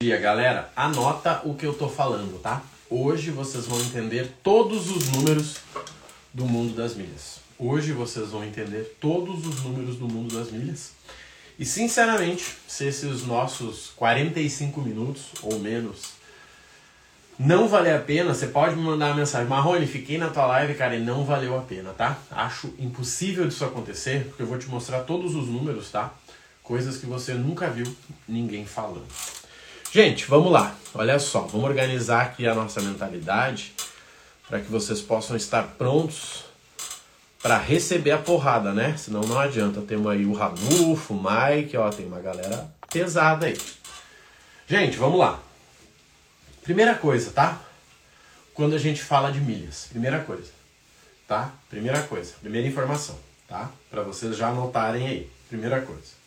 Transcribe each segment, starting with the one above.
dia, galera. Anota o que eu tô falando, tá? Hoje vocês vão entender todos os números do mundo das milhas. Hoje vocês vão entender todos os números do mundo das milhas. E sinceramente, se esses nossos 45 minutos ou menos não valer a pena, você pode me mandar uma mensagem. Marrone, fiquei na tua live, cara, e não valeu a pena, tá? Acho impossível disso acontecer, porque eu vou te mostrar todos os números, tá? Coisas que você nunca viu ninguém falando. Gente, vamos lá. Olha só, vamos organizar aqui a nossa mentalidade para que vocês possam estar prontos para receber a porrada, né? Senão não adianta. Temos aí o Ranulfo, o Mike, ó, tem uma galera pesada aí. Gente, vamos lá. Primeira coisa, tá? Quando a gente fala de milhas, primeira coisa, tá? Primeira coisa, primeira informação, tá? Para vocês já anotarem aí. Primeira coisa.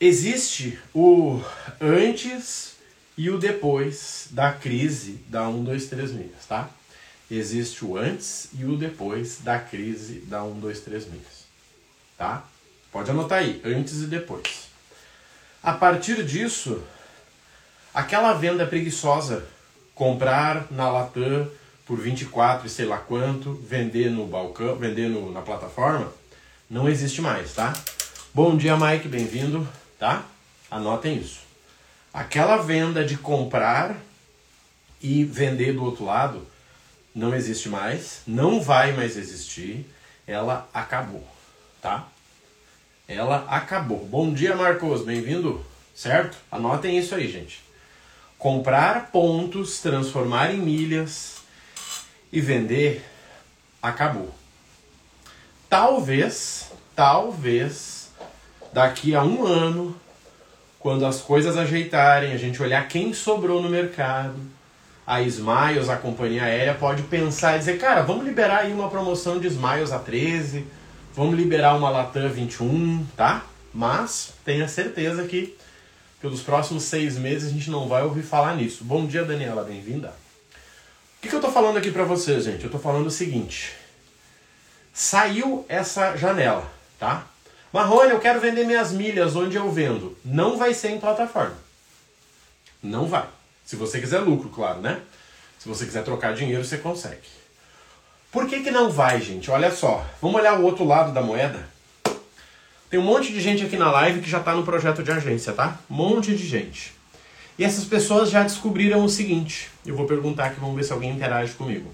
Existe o antes e o depois da crise da 1, 2, 3 milhas, tá? Existe o antes e o depois da crise da 1, 2, 3 milhas, tá? Pode anotar aí, antes e depois. A partir disso, aquela venda preguiçosa, comprar na Latam por 24 e sei lá quanto, vender no balcão, vender no, na plataforma, não existe mais, tá? Bom dia, Mike, bem-vindo tá? Anotem isso. Aquela venda de comprar e vender do outro lado não existe mais, não vai mais existir, ela acabou, tá? Ela acabou. Bom dia, Marcos, bem-vindo, certo? Anotem isso aí, gente. Comprar pontos, transformar em milhas e vender acabou. Talvez, talvez daqui a um ano, quando as coisas ajeitarem, a gente olhar quem sobrou no mercado, a Smiles, a companhia aérea, pode pensar e dizer, cara, vamos liberar aí uma promoção de Smiles a 13, vamos liberar uma Latam 21, tá? Mas tenha certeza que pelos próximos seis meses a gente não vai ouvir falar nisso. Bom dia, Daniela, bem-vinda. O que, que eu tô falando aqui para vocês, gente? Eu tô falando o seguinte. Saiu essa janela, tá? Marrone, eu quero vender minhas milhas, onde eu vendo? Não vai ser em plataforma. Não vai. Se você quiser lucro, claro, né? Se você quiser trocar dinheiro, você consegue. Por que, que não vai, gente? Olha só, vamos olhar o outro lado da moeda. Tem um monte de gente aqui na live que já está no projeto de agência, tá? Um monte de gente. E essas pessoas já descobriram o seguinte. Eu vou perguntar aqui, vamos ver se alguém interage comigo.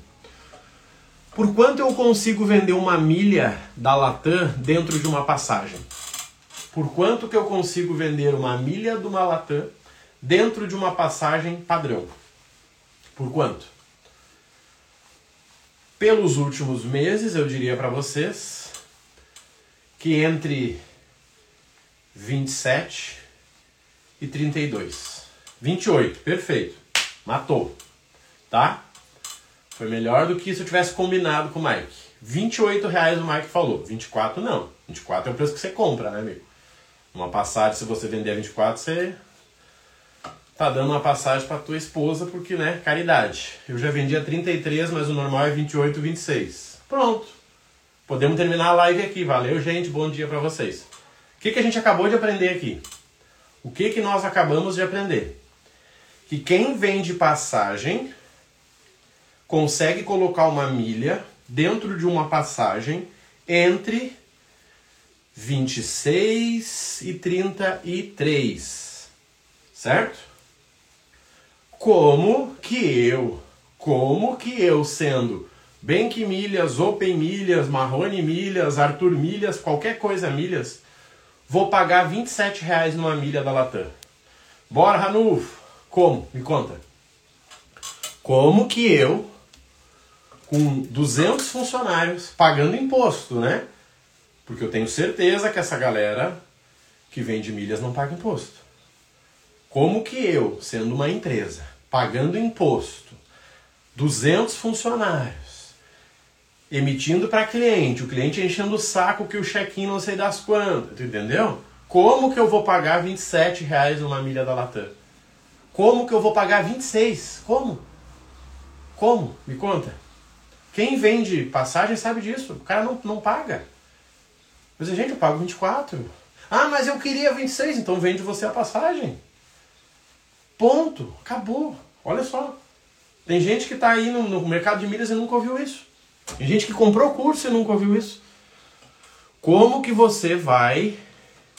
Por quanto eu consigo vender uma milha da Latam dentro de uma passagem? Por quanto que eu consigo vender uma milha de uma Latam dentro de uma passagem padrão? Por quanto? Pelos últimos meses, eu diria para vocês que entre 27 e 32. 28, perfeito. Matou. Tá? Foi melhor do que se eu tivesse combinado com o Mike. 28 reais o Mike falou. 24 não. 24 é o preço que você compra, né, amigo? Uma passagem, se você vender a 24, você tá dando uma passagem para tua esposa, porque, né, caridade. Eu já vendi a 33, mas o normal é 28, 26. Pronto. Podemos terminar a live aqui. Valeu, gente. Bom dia para vocês. O que, que a gente acabou de aprender aqui? O que, que nós acabamos de aprender? Que quem vende passagem consegue colocar uma milha dentro de uma passagem entre 26 e 33. Certo? Como que eu, como que eu sendo Bank Milhas, Open Milhas, Marrone Milhas, Arthur Milhas, qualquer coisa milhas, vou pagar 27 reais numa milha da Latam. Bora, Ranulfo! Como? Me conta. Como que eu, com 200 funcionários pagando imposto, né? Porque eu tenho certeza que essa galera que vende milhas não paga imposto. Como que eu, sendo uma empresa, pagando imposto, 200 funcionários, emitindo para cliente, o cliente enchendo o saco que o check-in não sei das quantas, entendeu? Como que eu vou pagar 27 reais numa milha da Latam? Como que eu vou pagar 26? Como? Como? Me conta. Quem vende passagem sabe disso. O cara não, não paga. Mas, gente, eu pago 24. Ah, mas eu queria 26, então vende você a passagem. Ponto. Acabou. Olha só. Tem gente que está aí no, no, mercado de milhas e nunca ouviu isso. Tem gente que comprou curso e nunca ouviu isso. Como que você vai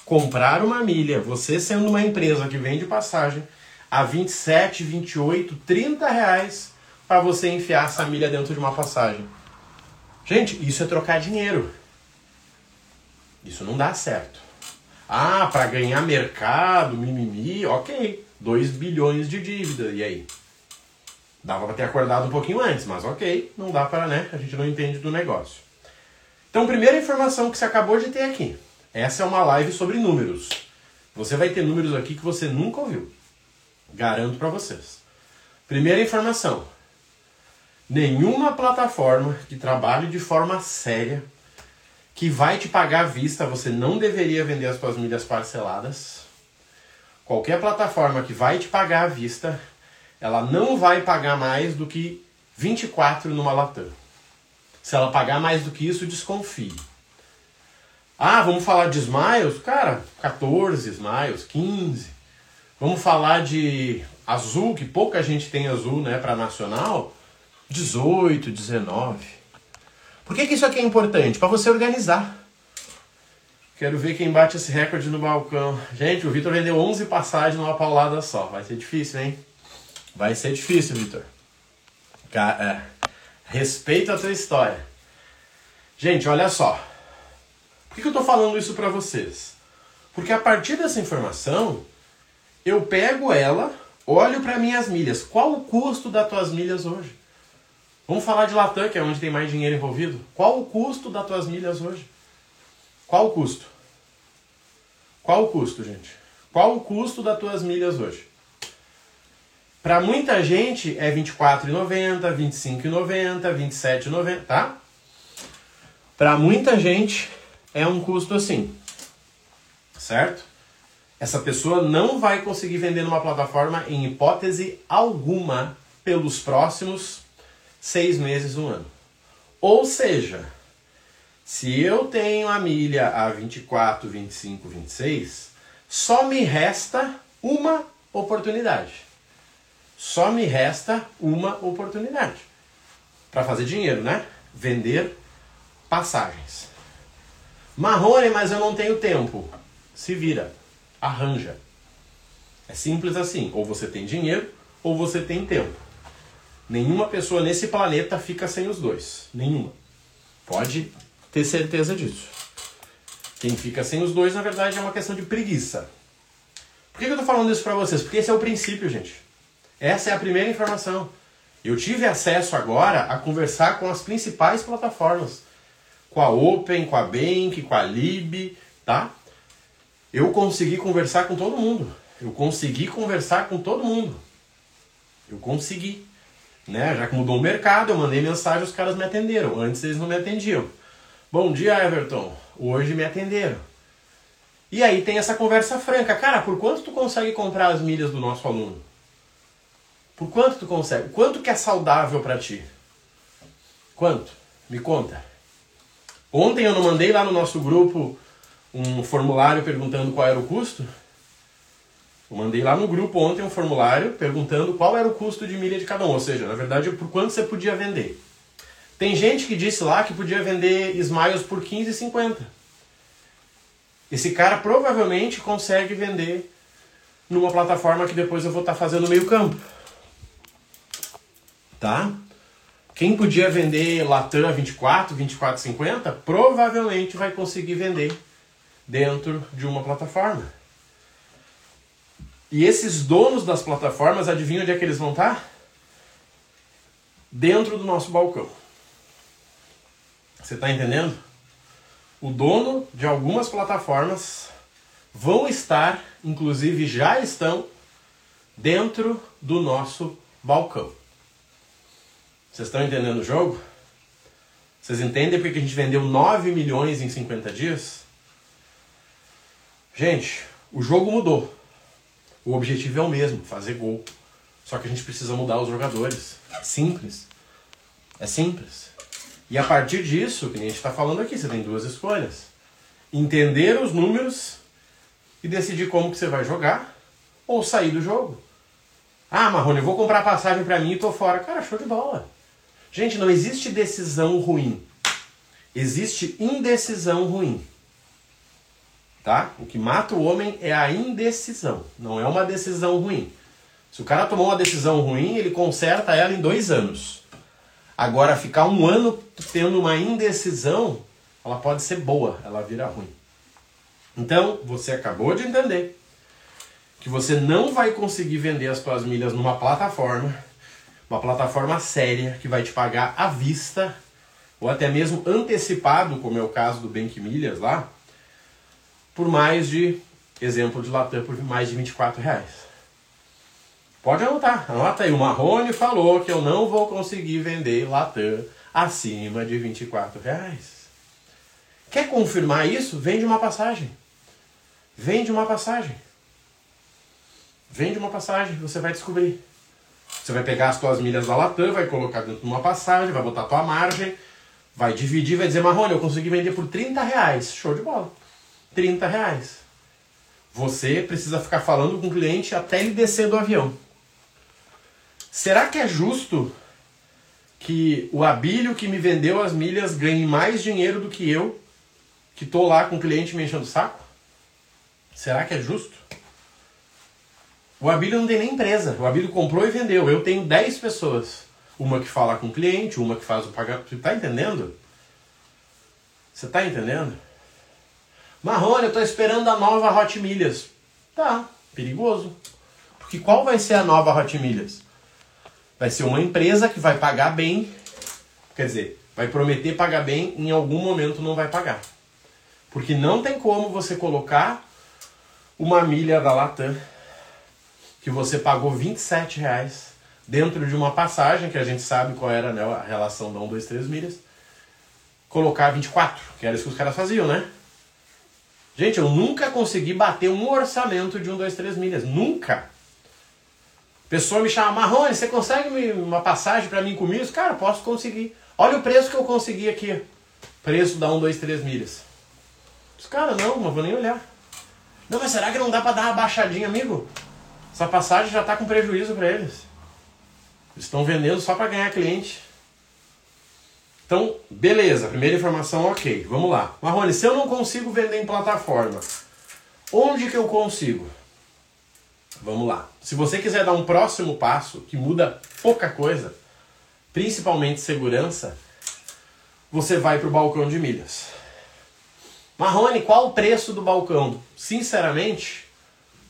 comprar uma milha, você sendo uma empresa que vende passagem, a 27, 28, 30 reais para você enfiar essa milha dentro de uma passagem? Gente, isso é trocar dinheiro. Isso não dá certo. Ah, para ganhar mercado, mimimi, ok. 2 bilhões de dívida, e aí? Dava para ter acordado um pouquinho antes, mas ok, não dá para, né? A gente não entende do negócio. Então, primeira informação que você acabou de ter aqui. Essa é uma live sobre números. Você vai ter números aqui que você nunca ouviu. Garanto para vocês. Primeira informação. Nenhuma plataforma que trabalhe de forma séria, que vai te pagar à vista, você não deveria vender as suas milhas parceladas. Qualquer plataforma que vai te pagar à vista, ela não vai pagar mais do que 24 numa Latam. Se ela pagar mais do que isso, desconfie. Ah, vamos falar de Smiles? Cara, 14 Smiles, 15. Vamos falar de Azul, que pouca gente tem Azul, né, para nacional. 18, 19. Por que, que isso aqui é importante? Para você organizar. Quero ver quem bate esse recorde no balcão. Gente, o Vitor vendeu 11 passagens numa paulada só. Vai ser difícil, hein? Vai ser difícil, Vitor. É, respeito a tua história. Gente, olha só. Por que, que eu estou falando isso para vocês? Porque a partir dessa informação, eu pego ela, olho para minhas milhas. Qual o custo das tuas milhas hoje? Vamos falar de Latam, que é onde tem mais dinheiro envolvido. Qual o custo das tuas milhas hoje? Qual o custo? Qual o custo, gente? Qual o custo das tuas milhas hoje? Para muita gente é R$ 24,90, R$ 25,90, R$ 27,90, tá? Para muita gente é um custo assim, certo? Essa pessoa não vai conseguir vender numa plataforma em hipótese alguma pelos próximos seis meses, um ano. Ou seja, se eu tenho a milha a 24, 25, 26, só me resta uma oportunidade só me resta uma oportunidade para fazer dinheiro, né? Vender passagens. Marrone, mas eu não tenho tempo. Se vira, arranja. É simples assim. Ou você tem dinheiro ou você tem tempo. Nenhuma pessoa nesse planeta fica sem os dois. Nenhuma. Pode ter certeza disso. Quem fica sem os dois, na verdade, é uma questão de preguiça. Por que eu estou falando isso para vocês? Porque esse é o princípio, gente. Essa é a primeira informação. Eu tive acesso agora a conversar com as principais plataformas. Com a Open, com a Bank, com a Lib, tá? Eu consegui conversar com todo mundo. Eu consegui conversar com todo mundo. Eu consegui. Né? Já que mudou o mercado, eu mandei mensagem, os caras me atenderam. Antes eles não me atendiam. Bom dia, Everton. Hoje me atenderam. E aí tem essa conversa franca. Cara, por quanto tu consegue comprar as milhas do nosso aluno? Por quanto tu consegue? Quanto que é saudável para ti? Quanto? Me conta. Ontem eu não mandei lá no nosso grupo um formulário perguntando qual era o custo? Eu mandei lá no grupo ontem um formulário perguntando qual era o custo de milha de cada um, ou seja, na verdade, por quanto você podia vender. Tem gente que disse lá que podia vender Smiles por 15,50. Esse cara provavelmente consegue vender numa plataforma que depois eu vou estar tá fazendo meio campo tá? Quem podia vender Latam 24, 24,50, provavelmente vai conseguir vender dentro de uma plataforma. E esses donos das plataformas, adivinham onde é que eles vão estar? Dentro do nosso balcão. Você está entendendo? O dono de algumas plataformas vão estar, inclusive já estão, dentro do nosso balcão. Vocês estão entendendo o jogo? Vocês entendem porque a gente vendeu 9 milhões em 50 dias? Gente, o jogo mudou. O objetivo é o mesmo, fazer gol. Só que a gente precisa mudar os jogadores. É simples. É simples. E a partir disso, que a gente está falando aqui, você tem duas escolhas. Entender os números e decidir como que você vai jogar ou sair do jogo. Ah, Marrone, eu vou comprar passagem para mim e tô fora. Cara, show de bola. Gente, não existe decisão ruim. Existe indecisão ruim. Tá? O que mata o homem é a indecisão, não é uma decisão ruim. Se o cara tomou uma decisão ruim, ele conserta ela em dois anos. Agora, ficar um ano tendo uma indecisão, ela pode ser boa, ela vira ruim. Então, você acabou de entender que você não vai conseguir vender as suas milhas numa plataforma, uma plataforma séria que vai te pagar à vista ou até mesmo antecipado, como é o caso do Bank Milhas lá, por mais de, exemplo de Latam, por mais de 24 reais. Pode anotar, anota aí. O Marrone falou que eu não vou conseguir vender Latam acima de 24 reais. Quer confirmar isso? Vende uma passagem. Vende uma passagem. Vende uma passagem, você vai descobrir. Você vai pegar as tuas milhas da Latam, vai colocar dentro de uma passagem, vai botar tua margem, vai dividir, vai dizer, Marrone, eu consegui vender por 30 reais. Show de bola. 30 reais. Você precisa ficar falando com o cliente até ele descer do avião. Será que é justo que o Abílio que me vendeu as milhas ganhe mais dinheiro do que eu, que estou lá com o cliente me enchendo o saco? Será que é justo? O Abílio não tem nem empresa. O Abílio comprou e vendeu. Eu tenho 10 pessoas. Uma que fala com o cliente, uma que faz o pagamento. Você está entendendo? Você está entendendo? Marrone, eu estou esperando a nova Hot Milhas. Tá, perigoso. Porque qual vai ser a nova Hot Milhas? Vai ser uma empresa que vai pagar bem, quer dizer, vai prometer pagar bem, em algum momento não vai pagar. Porque não tem como você colocar uma milha da Latam que você pagou 27 reais dentro de uma passagem, que a gente sabe qual era né, a relação da 1, 2, 3 milhas, colocar 24, que era isso que os caras faziam, né? Gente, eu nunca consegui bater um orçamento de 1, 2, 3 milhas. Nunca! Pessoa me chama, Marrone, você consegue uma passagem para mim com milhas? Cara, posso conseguir. Olha o preço que eu consegui aqui. Preço da 1, 2, 3 milhas. Os caras, não, não vou nem olhar. Não, mas será que não dá para dar uma baixadinha, amigo? Essa passagem já está com prejuízo para eles. Eles estão vendendo só para ganhar cliente. Então, beleza, primeira informação ok. Vamos lá. Marrone, se eu não consigo vender em plataforma, onde que eu consigo? Vamos lá. Se você quiser dar um próximo passo que muda pouca coisa, principalmente segurança, você vai para o balcão de milhas. Marrone, qual o preço do balcão? Sinceramente,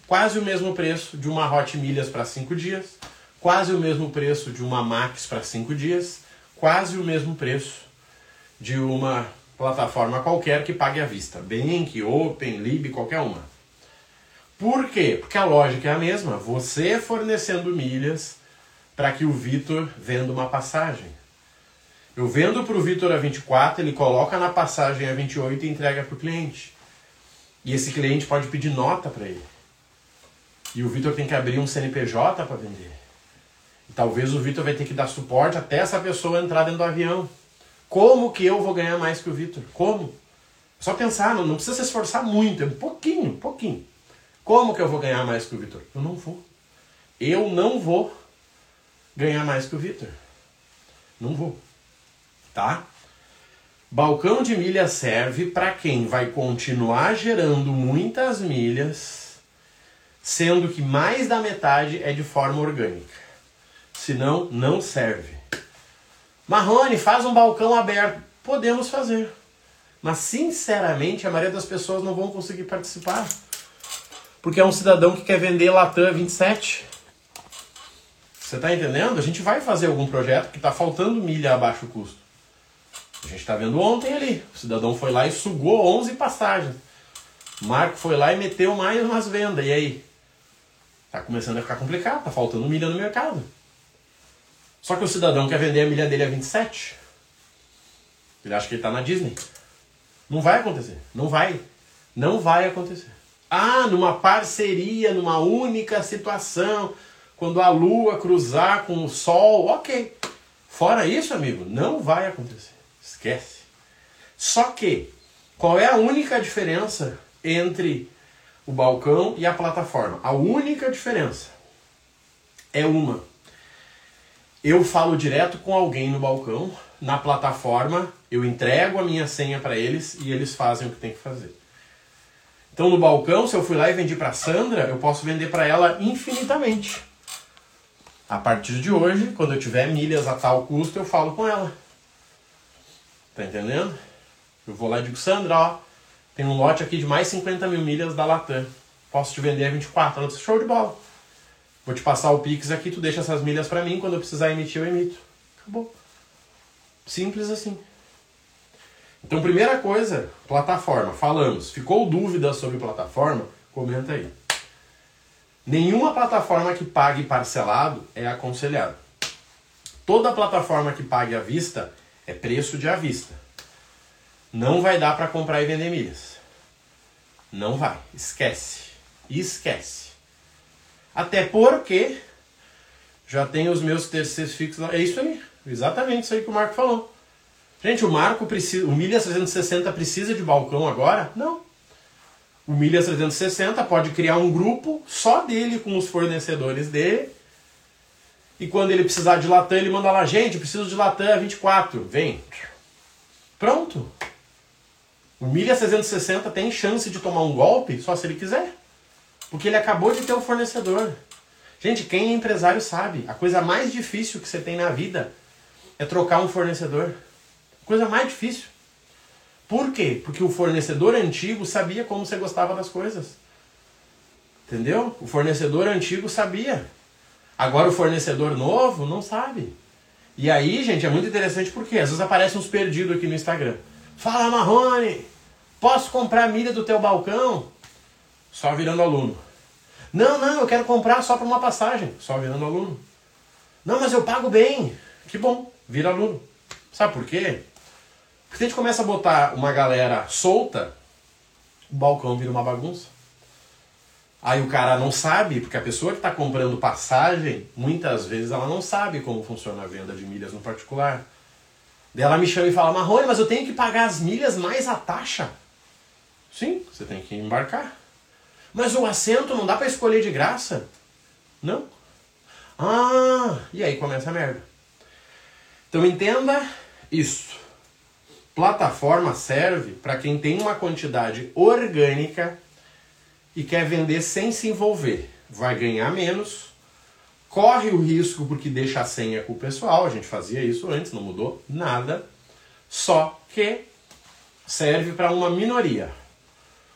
quase o mesmo preço de uma Hot Milhas para 5 dias, quase o mesmo preço de uma Max para 5 dias, quase o mesmo preço de uma plataforma qualquer que pague à vista. Bank, Open, Lib, qualquer uma. Por quê? Porque a lógica é a mesma. Você fornecendo milhas para que o Vitor venda uma passagem. Eu vendo para o Vitor a 24, ele coloca na passagem a 28 e entrega para o cliente. E esse cliente pode pedir nota para ele. E o Vitor tem que abrir um CNPJ para vender. Talvez o Vitor vai ter que dar suporte até essa pessoa entrar dentro do avião. Como que eu vou ganhar mais que o Vitor? Como? Só pensar, não, não precisa se esforçar muito, é um pouquinho, um pouquinho. Como que eu vou ganhar mais que o Vitor? Eu não vou. Eu não vou ganhar mais que o Vitor. Não vou. Tá? Balcão de milhas serve para quem vai continuar gerando muitas milhas sendo que mais da metade é de forma orgânica. Senão, não serve. Marrone, faz um balcão aberto. Podemos fazer. Mas, sinceramente, a maioria das pessoas não vão conseguir participar. Porque é um cidadão que quer vender Latam 27. Você está entendendo? A gente vai fazer algum projeto que está faltando milha a baixo custo. A gente está vendo ontem ali. O cidadão foi lá e sugou 11 passagens. O Marco foi lá e meteu mais umas vendas. E aí? Tá começando a ficar complicado, tá faltando milha no mercado. Só que o cidadão quer vender a milha dele a 27. Ele acha que ele tá na Disney. Não vai acontecer. Não vai. Não vai acontecer. Ah, numa parceria, numa única situação, quando a lua cruzar com o sol, ok. Fora isso, amigo, não vai acontecer. Esquece. Só que, qual é a única diferença entre o balcão e a plataforma. A única diferença é uma. Eu falo direto com alguém no balcão, na plataforma, eu entrego a minha senha para eles e eles fazem o que tem que fazer. Então no balcão, se eu fui lá e vendi para Sandra, eu posso vender para ela infinitamente. A partir de hoje, quando eu tiver milhas a tal custo, eu falo com ela. Tá entendendo? Eu vou lá e digo, Sandra, ó, tem um lote aqui de mais 50 mil milhas da Latam. Posso te vender a 24. Ela disse, show de bola. Vou te passar o Pix aqui, tu deixa essas milhas para mim, quando eu precisar emitir, eu emito. Acabou. Simples assim. Então, primeira coisa, plataforma. Falamos. Ficou dúvida sobre plataforma? Comenta aí. Nenhuma plataforma que pague parcelado é aconselhado. Toda plataforma que pague à vista é preço de à vista. Não vai dar para comprar e vender milhas. Não vai. Esquece. Esquece. Até porque já tem os meus terceiros fixos lá. É isso aí. Exatamente isso aí que o Marco falou. Gente, o Marco precisa. O Milhas 360 precisa de balcão agora? Não. O Milhas 360 pode criar um grupo só dele com os fornecedores dele. E quando ele precisar de Latam, ele manda lá, gente, preciso de Latam 24. Vem. Pronto. O Milhas 360 tem chance de tomar um golpe só se ele quiser. Porque ele acabou de ter um fornecedor. Gente, quem é empresário sabe, a coisa mais difícil que você tem na vida é trocar um fornecedor. Coisa mais difícil. Por quê? Porque o fornecedor antigo sabia como você gostava das coisas. Entendeu? O fornecedor antigo sabia. Agora o fornecedor novo não sabe. E aí, gente, é muito interessante porque às vezes aparecem uns perdidos aqui no Instagram. Fala, Marrone, posso comprar milha do teu balcão? Só virando aluno. Não, não, eu quero comprar só para uma passagem. Só virando aluno. Não, mas eu pago bem. Que bom, vira aluno. Sabe por quê? Porque se a gente começa a botar uma galera solta, o balcão vira uma bagunça. Aí o cara não sabe, porque a pessoa que está comprando passagem, muitas vezes ela não sabe como funciona a venda de milhas no particular. Daí ela me chama e fala, Marrone, mas eu tenho que pagar as milhas mais a taxa. Sim, você tem que embarcar. Mas o assento não dá para escolher de graça? Não. Ah, e aí começa a merda. Então entenda isso. Plataforma serve para quem tem uma quantidade orgânica e quer vender sem se envolver. Vai ganhar menos, corre o risco porque deixa a senha com o pessoal, a gente fazia isso antes, não mudou nada. Só que serve para uma minoria.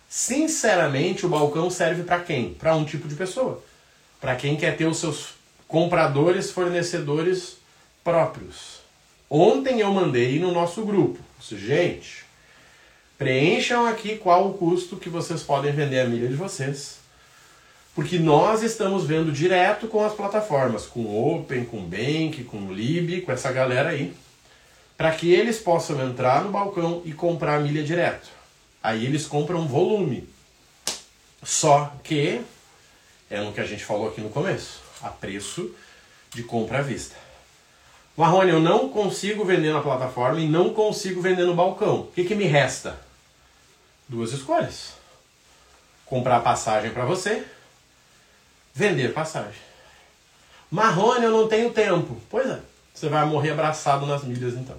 Sinceramente, o balcão serve para quem? Para um tipo de pessoa. Para quem quer ter os seus compradores, fornecedores próprios. Ontem eu mandei no nosso grupo. Gente, preencham aqui qual o custo que vocês podem vender a milha de vocês. Porque nós estamos vendo direto com as plataformas, com Open, com Bank, com Lib, com essa galera aí, para que eles possam entrar no balcão e comprar a milha direto. Aí eles compram volume. Só que é no que a gente falou aqui no começo, a preço de compra à vista. Marrone, eu não consigo vender na plataforma e não consigo vender no balcão. O que, que me resta? Duas escolhas. Comprar passagem para você, vender passagem. Marrone, eu não tenho tempo. Pois é, você vai morrer abraçado nas milhas então.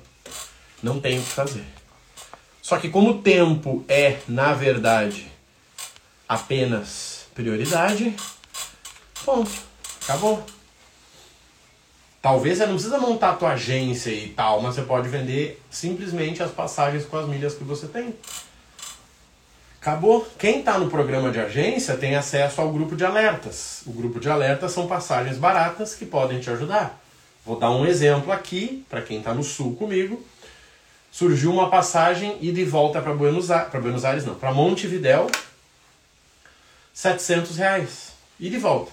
Não tem o que fazer. Só que como o tempo é, na verdade, apenas prioridade, ponto. Acabou. Talvez você não precisa montar a tua agência e tal, mas você pode vender simplesmente as passagens com as milhas que você tem. Acabou. Quem está no programa de agência tem acesso ao grupo de alertas. O grupo de alertas são passagens baratas que podem te ajudar. Vou dar um exemplo aqui, para quem está no sul comigo. Surgiu uma passagem e de volta para Buenos Aires, para Buenos Aires não, para Montevidéu, 700 reais. E de volta.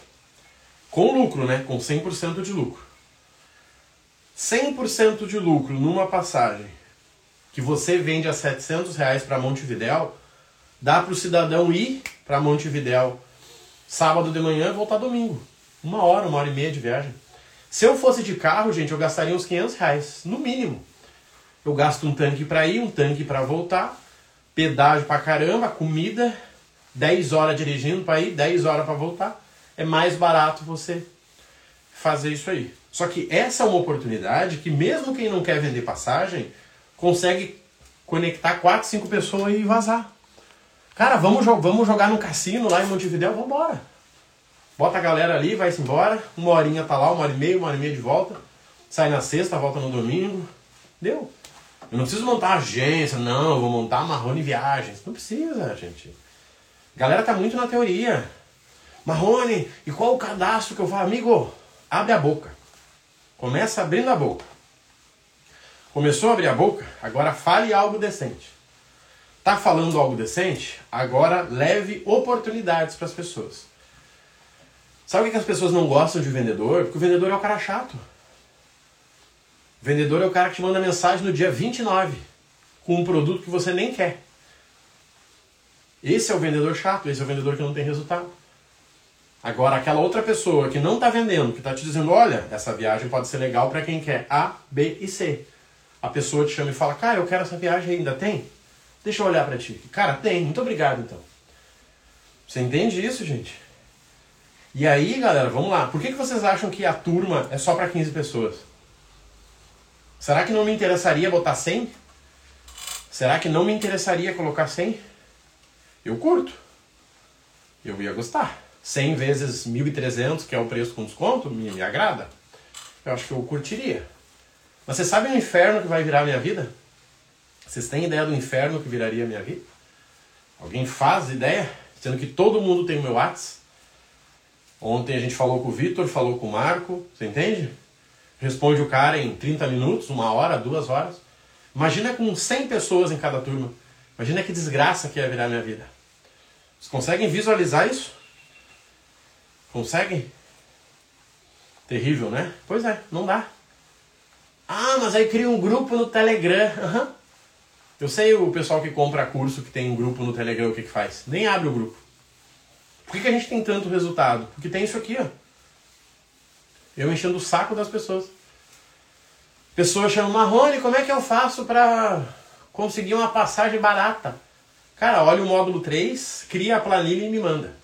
Com lucro, né? Com 100% de lucro. 100% de lucro numa passagem que você vende a 700 reais para Montevidéu, dá para o cidadão ir para Montevidéu sábado de manhã e voltar domingo. Uma hora, uma hora e meia de viagem. Se eu fosse de carro, gente, eu gastaria uns 500 reais, no mínimo. Eu gasto um tanque para ir, um tanque para voltar, pedágio para caramba, comida, 10 horas dirigindo para ir, 10 horas para voltar. É mais barato você fazer isso aí. Só que essa é uma oportunidade que mesmo quem não quer vender passagem consegue conectar quatro, cinco pessoas e vazar. Cara, vamos, jo vamos jogar no cassino lá em Montevideo? Vamos embora. Bota a galera ali, vai-se embora. Uma horinha tá lá, uma hora e meia, uma hora e meia de volta. Sai na sexta, volta no domingo. Deu. Eu não preciso montar agência, não, eu vou montar Marrone Viagens. Não precisa, gente. A galera tá muito na teoria. Marrone, e qual o cadastro que eu falo? Amigo, abre a boca. Começa abrindo a boca. Começou a abrir a boca, agora fale algo decente. Tá falando algo decente? Agora leve oportunidades para as pessoas. Sabe o que as pessoas não gostam de vendedor? Porque o vendedor é o cara chato. Vendedor é o cara que te manda mensagem no dia 29 com um produto que você nem quer. Esse é o vendedor chato, esse é o vendedor que não tem resultado. Agora, aquela outra pessoa que não está vendendo, que está te dizendo: olha, essa viagem pode ser legal para quem quer A, B e C. A pessoa te chama e fala: cara, eu quero essa viagem ainda tem? Deixa eu olhar para ti. Cara, tem, muito obrigado então. Você entende isso, gente? E aí, galera, vamos lá. Por que, que vocês acham que a turma é só para 15 pessoas? Será que não me interessaria botar 100? Será que não me interessaria colocar 100? Eu curto. Eu ia gostar. 100 vezes 1.300, que é o preço com desconto, me, me agrada. Eu acho que eu curtiria. Mas vocês sabem o inferno que vai virar a minha vida? Vocês têm ideia do inferno que viraria a minha vida? Alguém faz ideia? Sendo que todo mundo tem o meu WhatsApp. Ontem a gente falou com o Vitor, falou com o Marco, você entende? Responde o cara em 30 minutos, uma hora, duas horas. Imagina com 100 pessoas em cada turma. Imagina que desgraça que ia virar minha vida. Vocês conseguem visualizar isso? Conseguem? Terrível, né? Pois é, não dá. Ah, mas aí cria um grupo no Telegram. Uhum. Eu sei o pessoal que compra curso que tem um grupo no Telegram, o que, que faz? Nem abre o grupo. Por que, que a gente tem tanto resultado? Porque tem isso aqui, ó. Eu enchendo o saco das pessoas. Pessoas chamam, Marrone, como é que eu faço para conseguir uma passagem barata? Cara, olha o módulo 3, cria a planilha e me manda.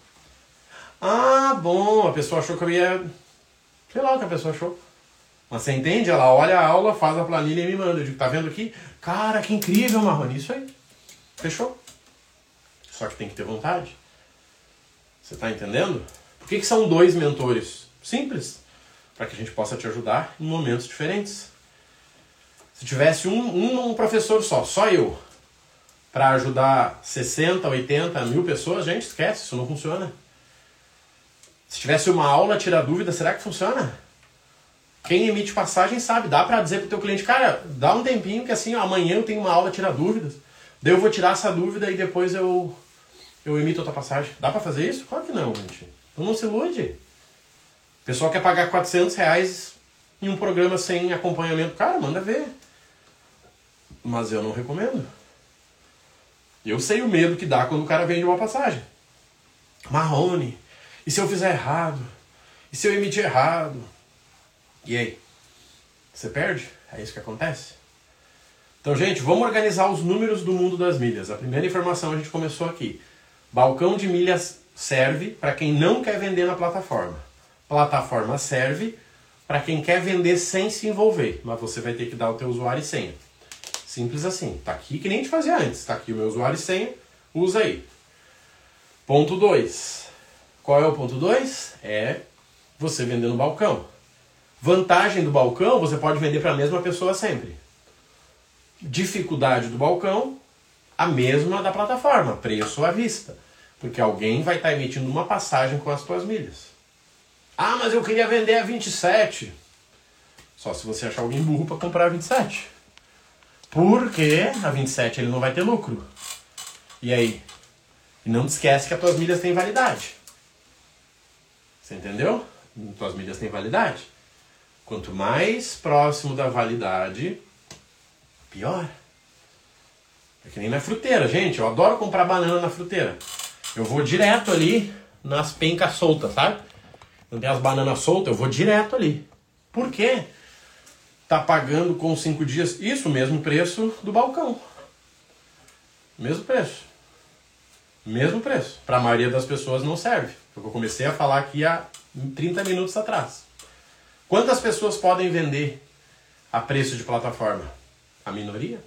Ah, bom, a pessoa achou que eu ia. Sei lá o que a pessoa achou. Mas você entende? Ela olha a aula, faz a planilha e me manda. Eu digo, tá vendo aqui? Cara, que incrível, Marrone. Isso aí. Fechou. Só que tem que ter vontade. Você tá entendendo? Por que, que são dois mentores? Simples. Para que a gente possa te ajudar em momentos diferentes. Se tivesse um, um, professor só, só eu, para ajudar 60, 80 mil pessoas, gente, esquece, isso não funciona. Se tivesse uma aula, tirar dúvida, será que funciona? Quem emite passagem sabe, dá para dizer pro teu cliente, cara, dá um tempinho que assim, ó, amanhã eu tenho uma aula, tirar dúvidas. Daí eu vou tirar essa dúvida e depois eu eu emito outra passagem. Dá para fazer isso? Claro que não, gente. Então não se ilude. O pessoal quer pagar 400 reais em um programa sem acompanhamento. Cara, manda ver. Mas eu não recomendo. Eu sei o medo que dá quando o cara vende uma passagem. Marrone, e se eu fizer errado? E se eu emitir errado? E aí? Você perde? É isso que acontece? Então, gente, vamos organizar os números do mundo das milhas. A primeira informação a gente começou aqui. Balcão de milhas serve para quem não quer vender na plataforma. Plataforma serve para quem quer vender sem se envolver, mas você vai ter que dar o teu usuário e senha. Simples assim. Tá aqui que nem gente fazia antes. Tá aqui o meu usuário e senha, usa aí. Ponto 2. Qual é o ponto 2? É você vender no balcão. Vantagem do balcão, você pode vender para a mesma pessoa sempre. Dificuldade do balcão, a mesma da plataforma, preço à vista. Porque alguém vai estar tá emitindo uma passagem com as suas milhas. Ah, mas eu queria vender a 27. Só se você achar alguém burro para comprar a 27. Porque a 27 ele não vai ter lucro. E aí? E não te esquece que as tuas milhas têm validade. Você entendeu? Tuas milhas têm validade. Quanto mais próximo da validade, pior. É que nem na fruteira, gente. Eu adoro comprar banana na fruteira. Eu vou direto ali nas pencas soltas, sabe? Não tem as bananas soltas, eu vou direto ali. Por quê? Tá pagando com cinco dias isso mesmo preço do balcão. Mesmo preço. Mesmo preço. Para a maioria das pessoas não serve. Porque eu comecei a falar aqui há 30 minutos atrás. Quantas pessoas podem vender a preço de plataforma? A minoria.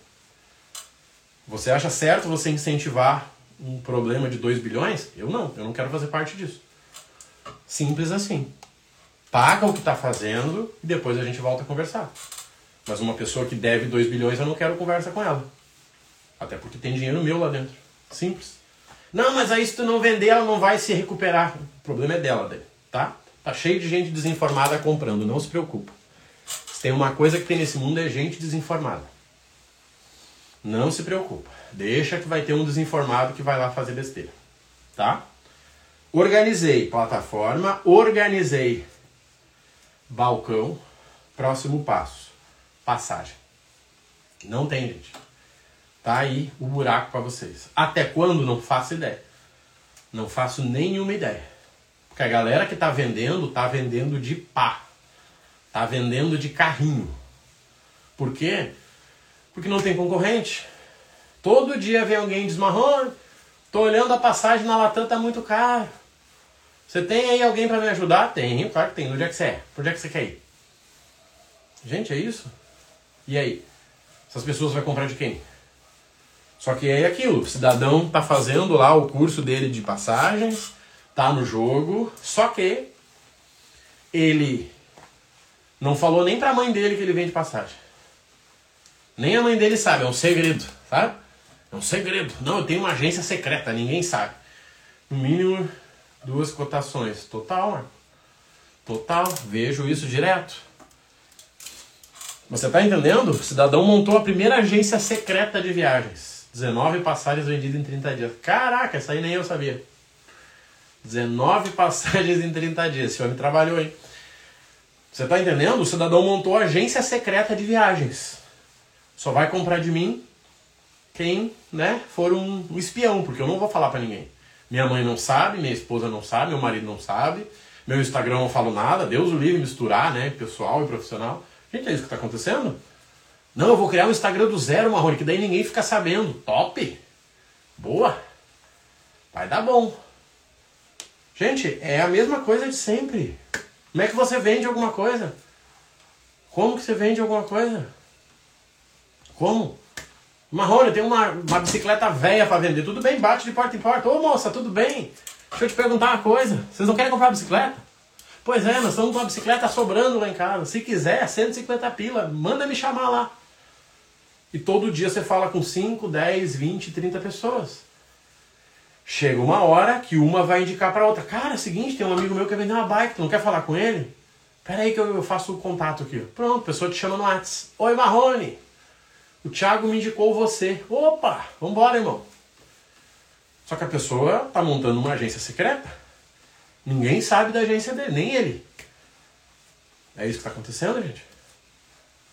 Você acha certo você incentivar um problema de 2 bilhões? Eu não, eu não quero fazer parte disso. Simples assim. Paga o que está fazendo e depois a gente volta a conversar. Mas uma pessoa que deve 2 bilhões, eu não quero conversa com ela. Até porque tem dinheiro meu lá dentro. Simples. Não, mas aí se tu não vender, ela não vai se recuperar. O problema é dela, tá? Tá cheio de gente desinformada comprando, não se preocupa. Se tem uma coisa que tem nesse mundo é gente desinformada. Não se preocupa. Deixa que vai ter um desinformado que vai lá fazer besteira. Tá? Organizei plataforma, organizei balcão. Próximo passo: passagem. Não tem, gente. Tá aí o buraco para vocês. Até quando? Não faço ideia. Não faço nenhuma ideia. Porque a galera que tá vendendo, tá vendendo de pá. Tá vendendo de carrinho. Por quê? Porque não tem concorrente. Todo dia vem alguém desmarrando. Tô olhando a passagem na Latam, tá muito caro. Você tem aí alguém para me ajudar? Tem, claro que tem. Onde é que você é? Por onde é que você quer ir? Gente, é isso? E aí? Essas pessoas vão comprar de quem? Só que é aquilo, o cidadão tá fazendo lá o curso dele de passagens, tá no jogo, só que ele não falou nem pra mãe dele que ele vende passagem. Nem a mãe dele sabe, é um segredo, sabe? É um segredo. Não, eu tenho uma agência secreta, ninguém sabe. No mínimo duas cotações. Total, Marco. Total, vejo isso direto. Você tá entendendo? O cidadão montou a primeira agência secreta de viagens. 19 passagens vendidas em 30 dias. Caraca, essa aí nem eu sabia. 19 passagens em 30 dias. Esse homem trabalhou, hein? Você tá entendendo? O cidadão montou a agência secreta de viagens. Só vai comprar de mim quem, né, for um, um espião, porque eu não vou falar para ninguém. Minha mãe não sabe, minha esposa não sabe, meu marido não sabe, meu Instagram não falo nada, Deus o livre misturar, né, pessoal e profissional. Gente, é isso que está acontecendo? Não, eu vou criar um Instagram do zero, Marrone, que daí ninguém fica sabendo. Top! Boa! Vai dar bom. Gente, é a mesma coisa de sempre. Como é que você vende alguma coisa? Como que você vende alguma coisa? Como? Marrone, tem uma, uma bicicleta velha para vender. Tudo bem, bate de porta em porta. Ô moça, tudo bem? Deixa eu te perguntar uma coisa. Vocês não querem comprar bicicleta? Pois é, nós estamos com uma bicicleta sobrando lá em casa. Se quiser, 150 pila. Manda me chamar lá. E todo dia você fala com 5, 10, 20, 30 pessoas. Chega uma hora que uma vai indicar para outra. Cara, é o seguinte, tem um amigo meu que quer vender uma bike. Tu não quer falar com ele? Pera aí que eu faço o contato aqui. Pronto, a pessoa te chama no WhatsApp. Oi, Marrone. O Thiago me indicou você. Opa, vambora, irmão. Só que a pessoa tá montando uma agência secreta. Ninguém sabe da agência dele, nem ele. É isso que está acontecendo, gente?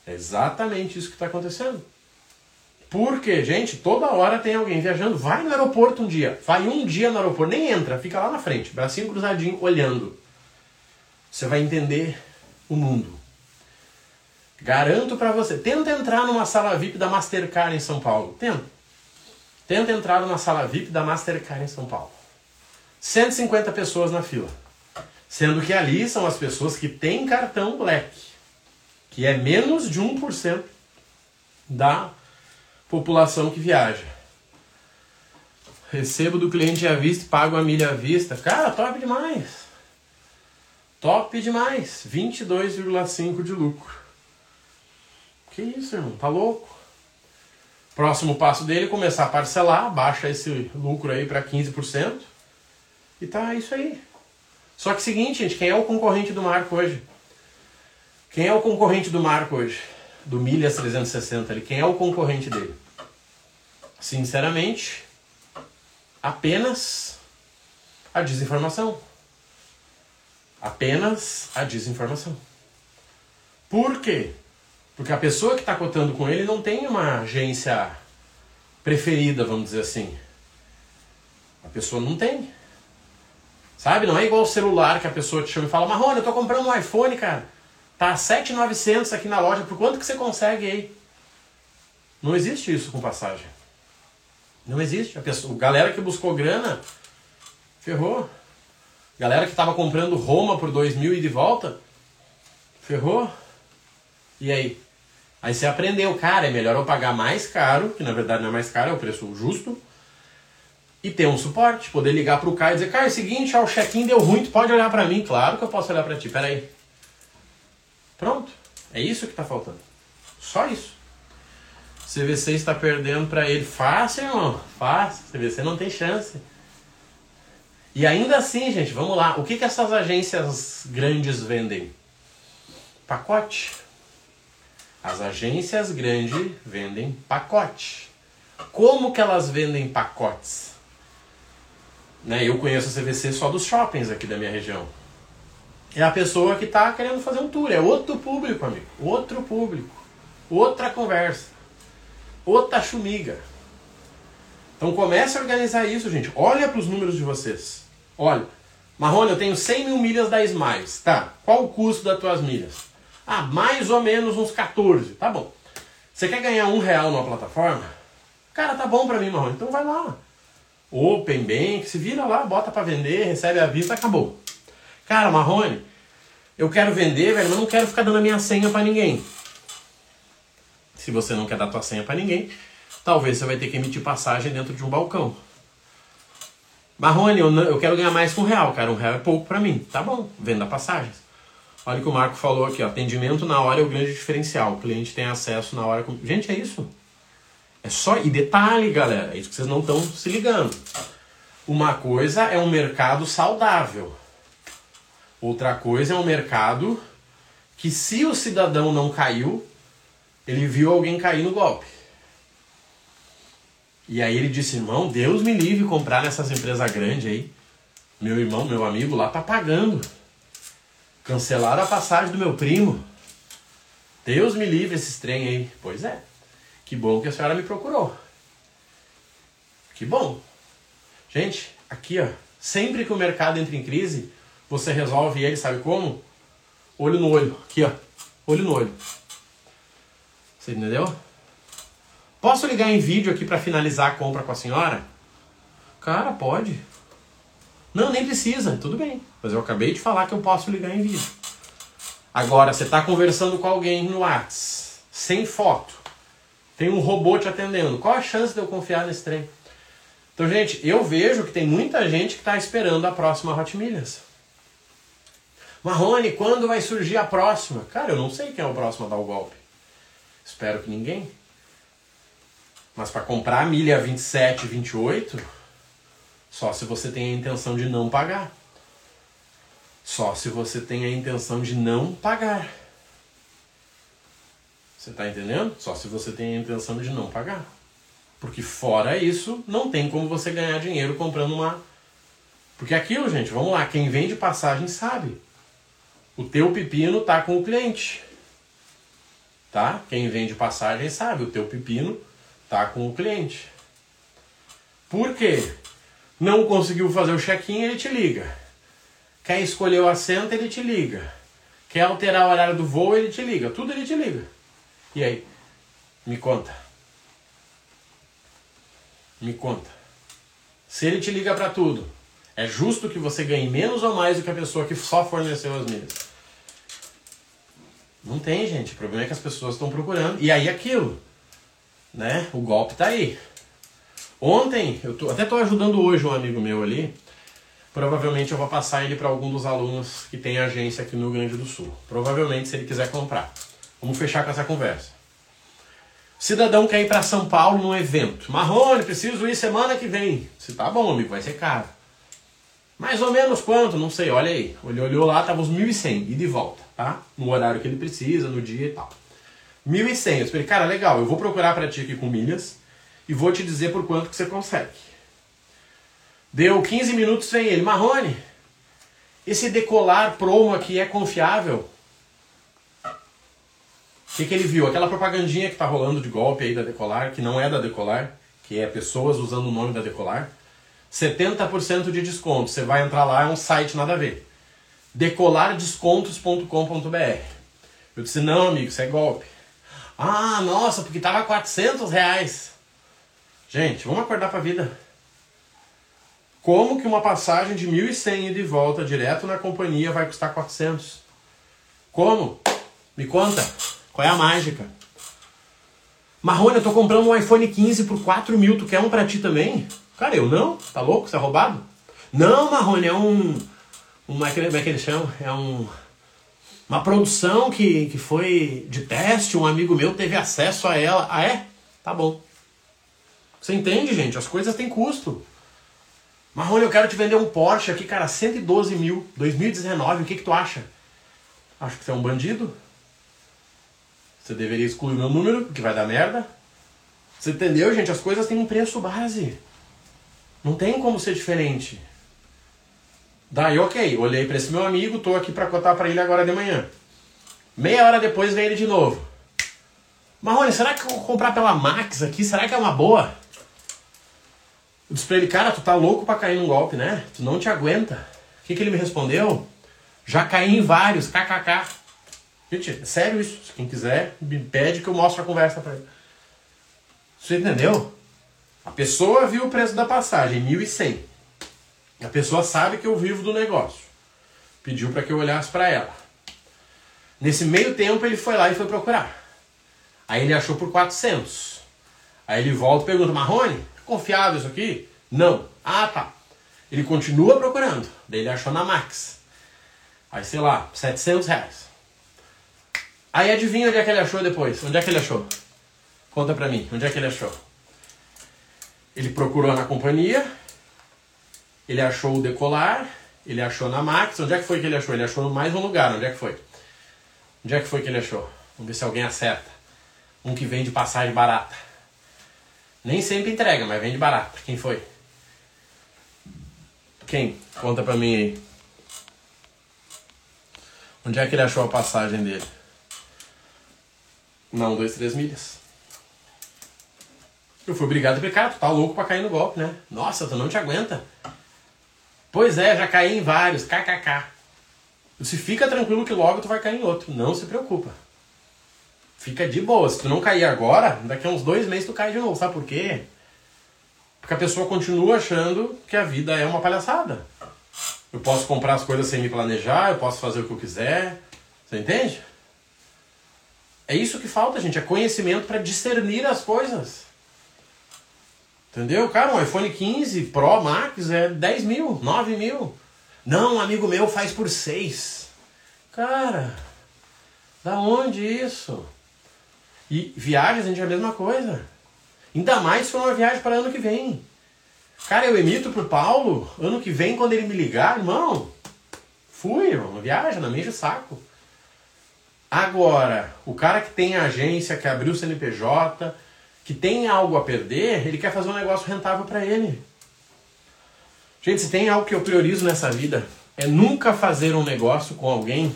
É exatamente isso que está acontecendo. Porque, gente, toda hora tem alguém viajando. Vai no aeroporto um dia. Vai um dia no aeroporto. Nem entra, fica lá na frente, bracinho cruzadinho, olhando. Você vai entender o mundo. Garanto para você. Tenta entrar numa sala VIP da Mastercard em São Paulo. Tenta. Tenta entrar numa sala VIP da Mastercard em São Paulo. 150 pessoas na fila. Sendo que ali são as pessoas que têm cartão Black, que é menos de 1% da população que viaja. Recebo do cliente à vista pago a milha à vista. Cara, top demais. Top demais. 22,5 de lucro. Que isso, irmão? Tá louco? Próximo passo dele é começar a parcelar, baixa esse lucro aí para 15%. E tá isso aí. Só que seguinte, gente, quem é o concorrente do Marco hoje? Quem é o concorrente do Marco hoje? Do Milhas 360 ali. Quem é o concorrente dele? Sinceramente, apenas a desinformação. Apenas a desinformação. Por quê? Porque a pessoa que está cotando com ele não tem uma agência preferida, vamos dizer assim. A pessoa não tem. Sabe? Não é igual o celular que a pessoa te chama e fala: Marrone, eu tô comprando um iPhone, cara. Tá 7,900 aqui na loja. Por quanto que você consegue aí? Não existe isso com passagem. Não existe. A pessoa, galera que buscou grana, ferrou. Galera que estava comprando Roma por 2 mil e de volta, Ferrou? E aí? Aí você aprendeu, cara, é melhor eu pagar mais caro, que na verdade não é mais caro, é o preço justo, e ter um suporte, poder ligar pro cara e dizer, cara, é o seguinte, ó, o check-in deu ruim, tu pode olhar para mim? Claro que eu posso olhar para ti, peraí. Pronto, é isso que tá faltando. Só isso. CVC está perdendo para ele. Fácil, irmão, fácil. CVC não tem chance. E ainda assim, gente, vamos lá. O que, que essas agências grandes vendem? Pacote. As agências grandes vendem pacote. Como que elas vendem pacotes? Né, eu conheço a CVC só dos shoppings aqui da minha região. É a pessoa que está querendo fazer um tour. É outro público, amigo. Outro público. Outra conversa. Outra chumiga. Então comece a organizar isso, gente. Olha para os números de vocês. Olha. Marrone, eu tenho 100 mil milhas da Smiles. Tá. Qual o custo das tuas milhas? Ah, mais ou menos uns 14. Tá bom. Você quer ganhar um real numa plataforma? Cara, tá bom pra mim, Marrone. Então vai lá. Open Bank, se vira lá, bota para vender, recebe a vista, acabou. Cara, Marrone, eu quero vender, velho, mas não quero ficar dando a minha senha para ninguém. Se você não quer dar tua senha para ninguém, talvez você vai ter que emitir passagem dentro de um balcão. Marrone, eu, não, eu quero ganhar mais que um real, cara. Um real é pouco para mim. Tá bom, venda passagens. Olha o que o Marco falou aqui, ó. Atendimento na hora é o grande diferencial. O cliente tem acesso na hora. Com... Gente, é isso. É só. E detalhe, galera, é isso que vocês não estão se ligando. Uma coisa é um mercado saudável. Outra coisa é um mercado que, se o cidadão não caiu, ele viu alguém cair no golpe. E aí ele disse: irmão, Deus me livre comprar nessas empresas grandes aí. Meu irmão, meu amigo lá tá pagando. Cancelaram a passagem do meu primo. Deus me livre esses trem aí. Pois é. Que bom que a senhora me procurou. Que bom. Gente, aqui ó, sempre que o mercado entra em crise, você resolve ele, sabe como? Olho no olho. Aqui ó, olho no olho. Você entendeu? Posso ligar em vídeo aqui para finalizar a compra com a senhora? Cara, pode. Não, nem precisa, tudo bem. Mas eu acabei de falar que eu posso ligar em vídeo. Agora, você está conversando com alguém no WhatsApp, sem foto. Tem um robô te atendendo. Qual a chance de eu confiar nesse trem? Então, gente, eu vejo que tem muita gente que está esperando a próxima Hot Milhas. Marrone, quando vai surgir a próxima? Cara, eu não sei quem é o próximo a dar o golpe. Espero que ninguém. Mas para comprar a milha 27, 28, só se você tem a intenção de não pagar. Só se você tem a intenção de não pagar. Você está entendendo? Só se você tem a intenção de não pagar. Porque fora isso, não tem como você ganhar dinheiro comprando uma. Porque aquilo, gente, vamos lá, quem vende passagem sabe. O teu pepino tá com o cliente. Tá? Quem vende passagem sabe, o teu pepino tá com o cliente. Por quê? Não conseguiu fazer o check-in, ele te liga. Quer escolher o assento, ele te liga. Quer alterar o horário do voo, ele te liga. Tudo ele te liga. E aí? Me conta. Me conta. Se ele te liga para tudo, é justo que você ganhe menos ou mais do que a pessoa que só forneceu as milhas? Não tem, gente. O problema é que as pessoas estão procurando. E aí aquilo, né? O golpe tá aí. Ontem, eu tô, até tô ajudando hoje um amigo meu ali. Provavelmente eu vou passar ele para algum dos alunos que tem agência aqui no Rio Grande do Sul. Provavelmente se ele quiser comprar. Vamos fechar com essa conversa. Cidadão quer ir para São Paulo num evento. Marrone, preciso ir semana que vem. Se tá bom, amigo, vai ser caro. Mais ou menos quanto? Não sei, olha aí. Ele olhou lá, tava uns 1.100 e de volta, tá? No horário que ele precisa, no dia e tal. 1.100. Eu falei, cara, legal, eu vou procurar para ti aqui com milhas e vou te dizer por quanto que você consegue. Deu 15 minutos sem ele. Marrone, esse decolar promo aqui é confiável? O que, que ele viu? Aquela propagandinha que tá rolando de golpe aí da Decolar, que não é da Decolar, que é pessoas usando o nome da Decolar. 70% de desconto. Você vai entrar lá, é um site nada a ver. decolardescontos.com.br. Eu disse, não, amigo, isso é golpe. Ah, nossa, porque tava 400 reais. Gente, vamos acordar pra vida. Como que uma passagem de 1.100 e de volta direto na companhia vai custar 400? Como? Me conta, qual é a mágica? Marrone, eu tô comprando um iPhone 15 por 4 mil, tu quer um pra ti também? Cara, eu não? Tá louco? Você é roubado? Não, Marrone, é um. Uma, como é que eles chamam? É um. Uma produção que, que foi de teste, um amigo meu teve acesso a ela. Ah, é? Tá bom. Você entende, gente? As coisas têm custo. Marrone, eu quero te vender um Porsche aqui, cara, 112 mil, 2019, o que que tu acha? Acho que você é um bandido. Você deveria excluir meu número, porque vai dar merda. Você entendeu, gente? As coisas têm um preço base. Não tem como ser diferente. Daí, ok, olhei para esse meu amigo, tô aqui para cotar para ele agora de manhã. Meia hora depois vem ele de novo. Marrone, será que eu vou comprar pela Max aqui? Será que é uma boa? Eu disse pra ele, cara, tu tá louco pra cair num golpe, né? Tu não te aguenta. O que, que ele me respondeu? Já caí em vários, kkk. Gente, é sério isso. Quem quiser, me pede que eu mostre a conversa pra ele. Você entendeu? A pessoa viu o preço da passagem, 1.100. A pessoa sabe que eu vivo do negócio. Pediu para que eu olhasse para ela. Nesse meio tempo ele foi lá e foi procurar. Aí ele achou por 400. Aí ele volta e pergunta, Marrone, confiável isso aqui? Não. Ah, tá. Ele continua procurando. Daí ele achou na Max. Aí, sei lá, 700 reais. Aí adivinha onde é que ele achou depois? Onde é que ele achou? Conta pra mim, onde é que ele achou? Ele procurou na companhia, ele achou o decolar, ele achou na Max. Onde é que foi que ele achou? Ele achou no mais um lugar. Onde é que foi? Onde é que foi que ele achou? Vamos ver se alguém acerta. Um que vende passagem barata. Nem sempre entrega, mas vende barata. Quem foi? Quem? Conta pra mim aí. Onde é que ele achou a passagem dele? Não, dois, três milhas. Eu fui obrigado a cara, tu tá louco pra cair no golpe, né? Nossa, tu não te aguenta. Pois é, já caí em vários, kkk. Se fica tranquilo que logo tu vai cair em outro. Não se preocupa. Fica de boa. Se tu não cair agora, daqui a uns dois meses tu cai de novo. Sabe por quê? Porque a pessoa continua achando que a vida é uma palhaçada. Eu posso comprar as coisas sem me planejar, eu posso fazer o que eu quiser. Você entende? É isso que falta, gente. É conhecimento para discernir as coisas. Entendeu? Cara, um iPhone 15 Pro Max é 10 mil, 9 mil. Não, um amigo meu faz por 6. Cara, da onde isso? E viagens, a gente é a mesma coisa. Ainda mais se for uma viagem para ano que vem. Cara, eu emito pro Paulo, ano que vem, quando ele me ligar, irmão, fui, irmão, uma viagem, não me o saco. Agora, o cara que tem agência, que abriu o CNPJ, que tem algo a perder, ele quer fazer um negócio rentável para ele. Gente, se tem algo que eu priorizo nessa vida, é nunca fazer um negócio com alguém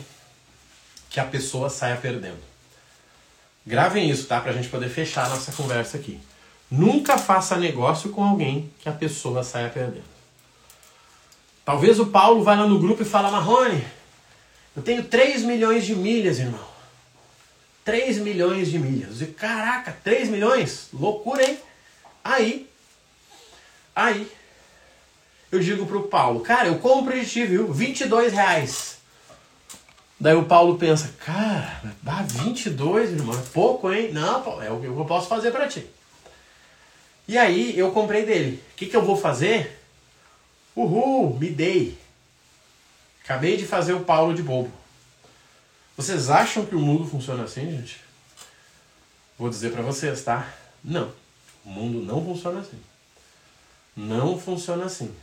que a pessoa saia perdendo. Gravem isso, tá? Pra gente poder fechar a nossa conversa aqui. Nunca faça negócio com alguém que a pessoa saia perdendo. Talvez o Paulo vá lá no grupo e fala, Marrone, eu tenho 3 milhões de milhas, irmão. 3 milhões de milhas. E, caraca, 3 milhões? Loucura, hein? Aí, aí, eu digo pro Paulo, cara, eu compro de ti, viu? 22 reais. Daí o Paulo pensa, cara, dá 22, irmão, é pouco, hein? Não, é o que eu posso fazer para ti. E aí eu comprei dele. O que, que eu vou fazer? Uhul, me dei. Acabei de fazer o Paulo de bobo. Vocês acham que o mundo funciona assim, gente? Vou dizer para vocês, tá? Não. O mundo não funciona assim. Não funciona assim.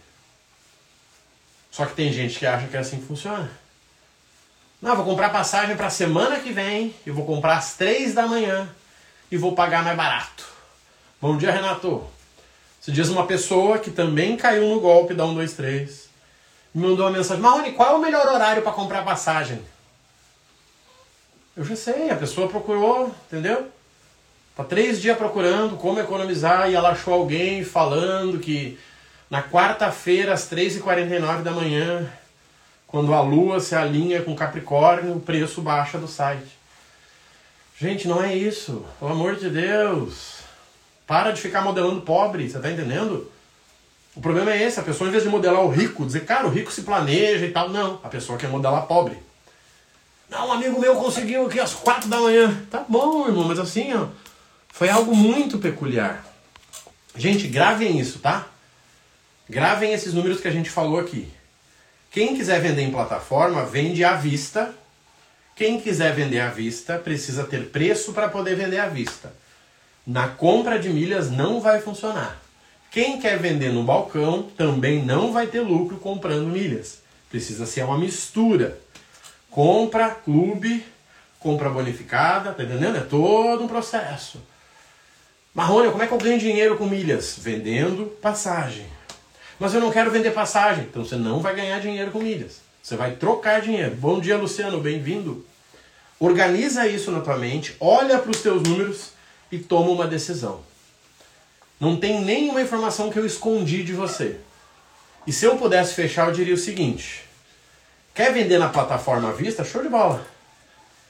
Só que tem gente que acha que é assim funciona. Não, vou comprar passagem para semana que vem, eu vou comprar às três da manhã e vou pagar mais barato. Bom dia, Renato. Se diz uma pessoa que também caiu no golpe da 123, me mandou uma mensagem: Marrone, qual é o melhor horário para comprar passagem? Eu já sei, a pessoa procurou, entendeu? Tá três dias procurando como economizar e ela achou alguém falando que na quarta-feira, às 3h49 da manhã, quando a lua se alinha com Capricórnio, o preço baixa do site. Gente, não é isso. Pelo amor de Deus. Para de ficar modelando pobre, você tá entendendo? O problema é esse, a pessoa em vez de modelar o rico, dizer, cara, o rico se planeja e tal, não, a pessoa quer modelar pobre. Não, um amigo meu conseguiu aqui às quatro da manhã. Tá bom, irmão, mas assim, ó, foi algo muito peculiar. Gente, gravem isso, tá? Gravem esses números que a gente falou aqui. Quem quiser vender em plataforma, vende à vista. Quem quiser vender à vista, precisa ter preço para poder vender à vista. Na compra de milhas não vai funcionar. Quem quer vender no balcão também não vai ter lucro comprando milhas. Precisa ser uma mistura. Compra clube, compra bonificada, tá entendendo? É todo um processo. Marrone, como é que eu ganho dinheiro com milhas? Vendendo passagem. Mas eu não quero vender passagem. Então você não vai ganhar dinheiro com milhas. Você vai trocar dinheiro. Bom dia, Luciano, bem-vindo. Organiza isso na tua mente, olha para os teus números e toma uma decisão. Não tem nenhuma informação que eu escondi de você. E se eu pudesse fechar, eu diria o seguinte: quer vender na plataforma à vista? Show de bola.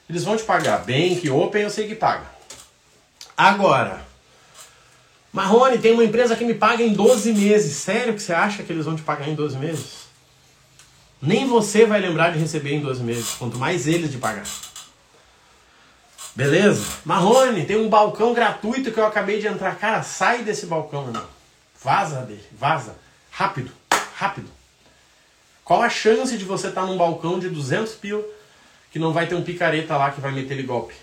Eles vão te pagar. Bank, Open, eu sei que paga. Agora, Marrone, tem uma empresa que me paga em 12 meses. Sério que você acha que eles vão te pagar em 12 meses? Nem você vai lembrar de receber em 12 meses, quanto mais eles de pagar. Beleza? Marrone, tem um balcão gratuito que eu acabei de entrar. Cara, sai desse balcão, irmão. Vaza dele, vaza. Rápido, rápido. Qual a chance de você estar tá num balcão de 200 pila que não vai ter um picareta lá que vai meter ele golpe?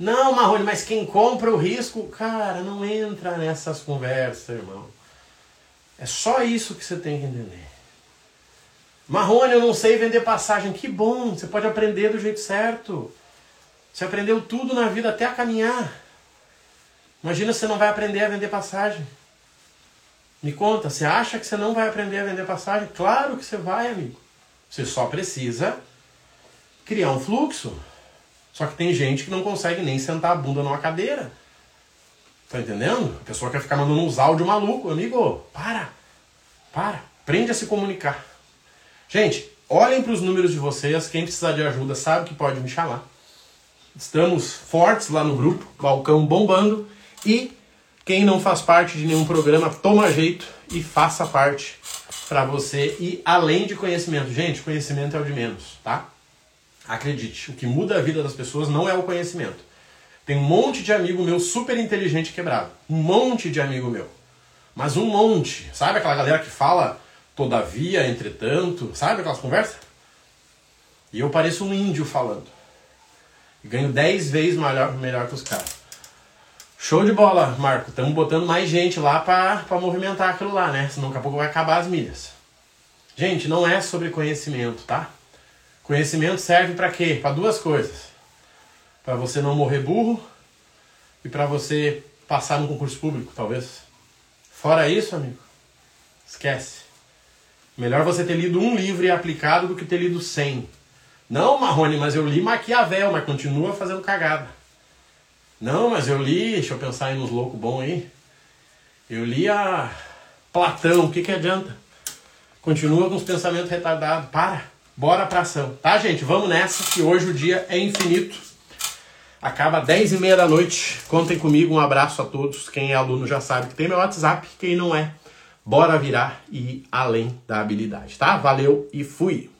Não, Marrone, mas quem compra o risco, cara, não entra nessas conversas, irmão. É só isso que você tem que entender. Marrone, eu não sei vender passagem. Que bom, você pode aprender do jeito certo. Você aprendeu tudo na vida até a caminhar. Imagina você não vai aprender a vender passagem. Me conta, você acha que você não vai aprender a vender passagem? Claro que você vai, amigo. Você só precisa criar um fluxo. Só que tem gente que não consegue nem sentar a bunda numa cadeira. Tá entendendo? A pessoa quer ficar mandando uns áudios maluco. Amigo, para. Para. Aprende a se comunicar. Gente, olhem para os números de vocês. Quem precisar de ajuda sabe que pode me chamar. Estamos fortes lá no grupo, balcão bombando. E quem não faz parte de nenhum programa, toma jeito e faça parte para você ir além de conhecimento. Gente, conhecimento é o de menos, tá? Acredite, o que muda a vida das pessoas não é o conhecimento. Tem um monte de amigo meu super inteligente quebrado. Um monte de amigo meu. Mas um monte. Sabe aquela galera que fala todavia, entretanto? Sabe aquelas conversas? E eu pareço um índio falando. E ganho 10 vezes melhor, melhor que os caras. Show de bola, Marco. Estamos botando mais gente lá para movimentar aquilo lá, né? Senão daqui a pouco vai acabar as milhas. Gente, não é sobre conhecimento, tá? Conhecimento serve para quê? Para duas coisas. Para você não morrer burro e para você passar no concurso público, talvez. Fora isso, amigo, esquece. Melhor você ter lido um livro e aplicado do que ter lido cem. Não, Marrone, mas eu li Maquiavel, mas continua fazendo cagada. Não, mas eu li, deixa eu pensar aí nos loucos bons aí. Eu li a Platão, o que que adianta? Continua com os pensamentos retardados. Para. Bora pra ação, tá, gente? Vamos nessa, que hoje o dia é infinito. Acaba 10 e meia da noite. Contem comigo, um abraço a todos. Quem é aluno já sabe que tem meu WhatsApp. Quem não é, bora virar e além da habilidade, tá? Valeu e fui!